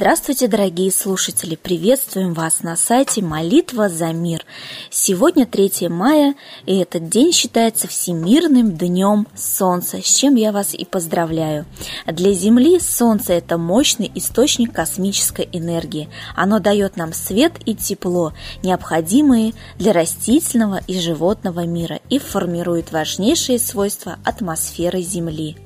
Здравствуйте, дорогие слушатели! Приветствуем вас на сайте «Молитва за мир». Сегодня 3 мая, и этот день считается Всемирным днем Солнца, с чем я вас и поздравляю. Для Земли Солнце – это мощный источник космической энергии. Оно дает нам свет и тепло, необходимые для растительного и животного мира, и формирует важнейшие свойства атмосферы Земли.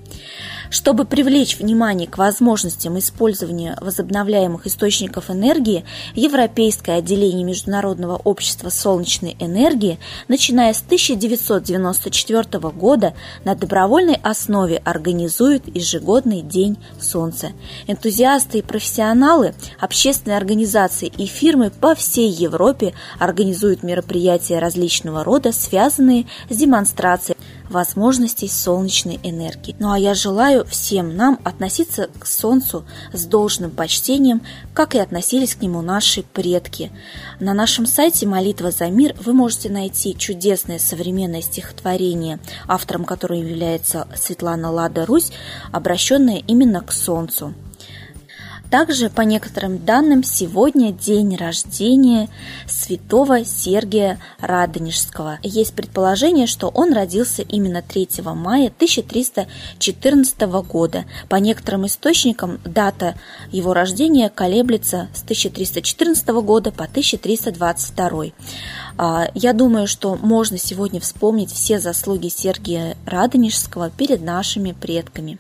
Чтобы привлечь внимание к возможностям использования возобновляемых источников энергии, Европейское отделение Международного общества солнечной энергии, начиная с 1994 года, на добровольной основе организует ежегодный День Солнца. Энтузиасты и профессионалы, общественные организации и фирмы по всей Европе организуют мероприятия различного рода, связанные с демонстрацией возможностей солнечной энергии. Ну а я желаю всем нам относиться к Солнцу с должным почтением, как и относились к нему наши предки. На нашем сайте «Молитва за мир» вы можете найти чудесное современное стихотворение, автором которого является Светлана Лада Русь, обращенное именно к Солнцу. Также, по некоторым данным, сегодня день рождения святого Сергия Радонежского. Есть предположение, что он родился именно 3 мая 1314 года. По некоторым источникам дата его рождения колеблется с 1314 года по 1322. А, я думаю, что можно сегодня вспомнить все заслуги Сергия Радонежского перед нашими предками.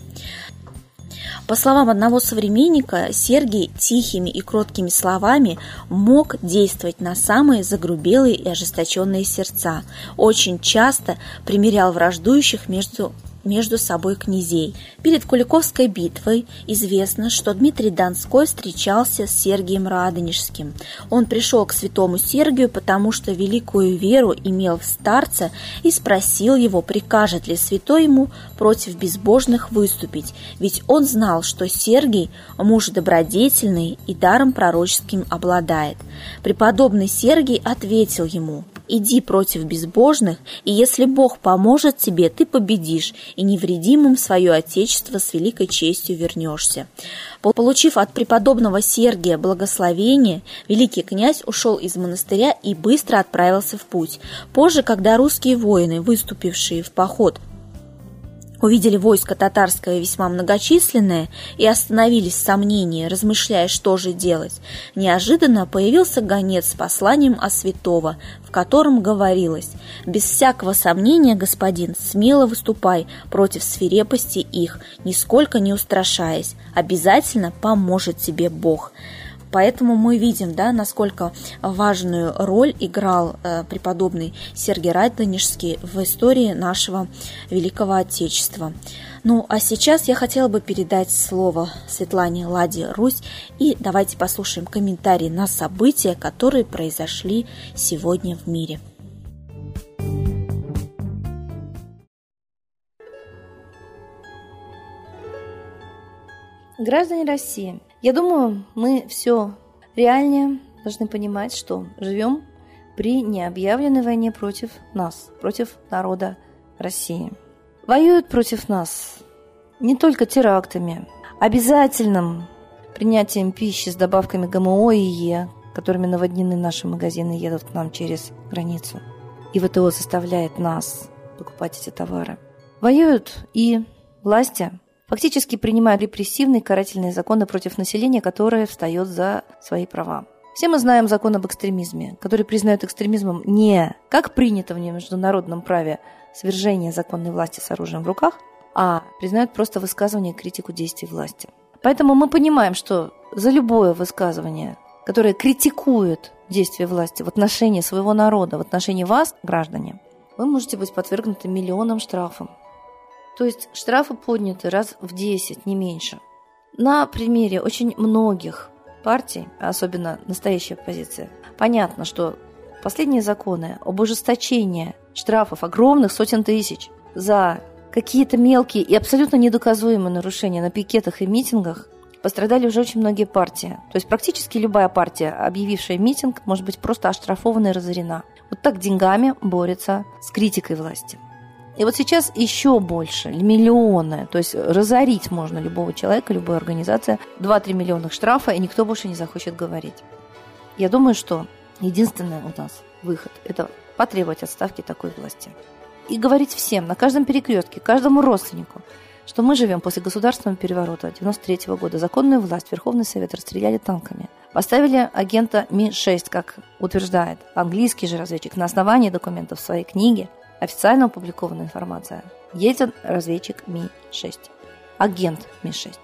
По словам одного современника, Сергий тихими и кроткими словами мог действовать на самые загрубелые и ожесточенные сердца. Очень часто примерял враждующих между между собой князей. Перед Куликовской битвой известно, что Дмитрий Донской встречался с Сергием Радонежским. Он пришел к святому Сергию, потому что великую веру имел в старца и спросил его, прикажет ли святой ему против безбожных выступить, ведь он знал, что Сергий муж добродетельный и даром пророческим обладает. Преподобный Сергий ответил ему, иди против безбожных, и если Бог поможет тебе, ты победишь, и невредимым свое Отечество с великой честью вернешься. Получив от преподобного Сергия благословение, великий князь ушел из монастыря и быстро отправился в путь. Позже, когда русские воины, выступившие в поход увидели войско татарское весьма многочисленное и остановились в сомнении, размышляя, что же делать. Неожиданно появился гонец с посланием о святого, в котором говорилось «Без всякого сомнения, господин, смело выступай против свирепости их, нисколько не устрашаясь, обязательно поможет тебе Бог». Поэтому мы видим, да, насколько важную роль играл э, преподобный Сергий Радонежский в истории нашего великого Отечества. Ну, а сейчас я хотела бы передать слово Светлане Ладе Русь и давайте послушаем комментарии на события, которые произошли сегодня в мире. Граждане России, я думаю, мы все реальнее должны понимать, что живем при необъявленной войне против нас, против народа России. Воюют против нас не только терактами, обязательным принятием пищи с добавками ГМО и Е, которыми наводнены наши магазины едут к нам через границу. И ВТО заставляет нас покупать эти товары. Воюют и власти, фактически принимая репрессивные карательные законы против населения, которое встает за свои права. Все мы знаем закон об экстремизме, который признает экстремизмом не, как принято в международном праве, свержение законной власти с оружием в руках, а признают просто высказывание и критику действий власти. Поэтому мы понимаем, что за любое высказывание, которое критикует действия власти в отношении своего народа, в отношении вас, граждане, вы можете быть подвергнуты миллионам штрафам, то есть штрафы подняты раз в 10, не меньше. На примере очень многих партий, особенно настоящая оппозиция, понятно, что последние законы об ужесточении штрафов огромных сотен тысяч за какие-то мелкие и абсолютно недоказуемые нарушения на пикетах и митингах пострадали уже очень многие партии. То есть практически любая партия, объявившая митинг, может быть просто оштрафована и разорена. Вот так деньгами борется с критикой власти. И вот сейчас еще больше, миллионы, то есть разорить можно любого человека, любую организацию, 2-3 миллиона штрафа, и никто больше не захочет говорить. Я думаю, что единственный у нас выход – это потребовать отставки такой власти. И говорить всем, на каждом перекрестке, каждому родственнику, что мы живем после государственного переворота 93 года. Законную власть Верховный Совет расстреляли танками. Поставили агента Ми-6, как утверждает английский же разведчик, на основании документов своей книге – Официально опубликована информация. Ельцин – разведчик Ми-6. Агент Ми-6.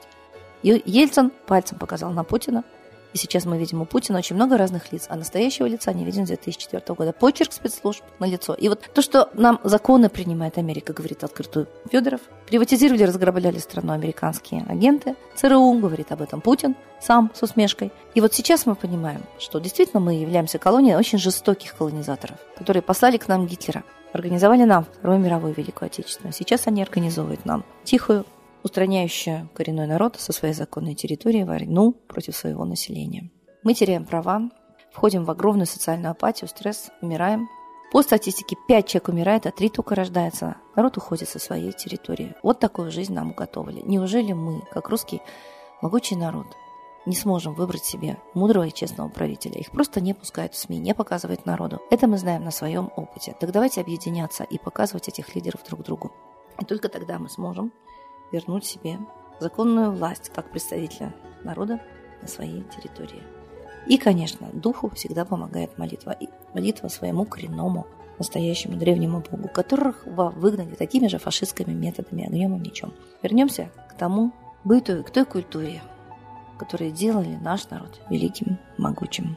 Ельцин пальцем показал на Путина. И сейчас мы видим у Путина очень много разных лиц, а настоящего лица не видим с 2004 года. Почерк спецслужб на лицо. И вот то, что нам законы принимает Америка, говорит открытую Федоров. Приватизировали, разграбляли страну американские агенты. ЦРУ, говорит об этом Путин сам с усмешкой. И вот сейчас мы понимаем, что действительно мы являемся колонией очень жестоких колонизаторов, которые послали к нам Гитлера организовали нам Вторую мировую Великую Отечественную. Сейчас они организовывают нам тихую, устраняющую коренной народ со своей законной территории войну против своего населения. Мы теряем права, входим в огромную социальную апатию, стресс, умираем. По статистике 5 человек умирает, а 3 только рождается. Народ уходит со своей территории. Вот такую жизнь нам уготовили. Неужели мы, как русский могучий народ, не сможем выбрать себе мудрого и честного правителя. Их просто не пускают в СМИ, не показывают народу. Это мы знаем на своем опыте. Так давайте объединяться и показывать этих лидеров друг другу. И только тогда мы сможем вернуть себе законную власть как представителя народа на своей территории. И, конечно, духу всегда помогает молитва. И молитва своему коренному, настоящему древнему богу, которых выгнали такими же фашистскими методами, огнем и мечом. Вернемся к тому быту, к той культуре, которые делали наш народ великим, могучим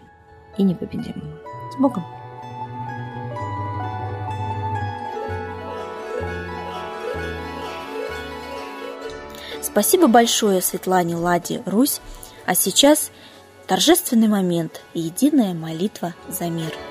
и непобедимым. С Богом! Спасибо большое Светлане Ладе Русь, а сейчас торжественный момент и единая молитва за мир –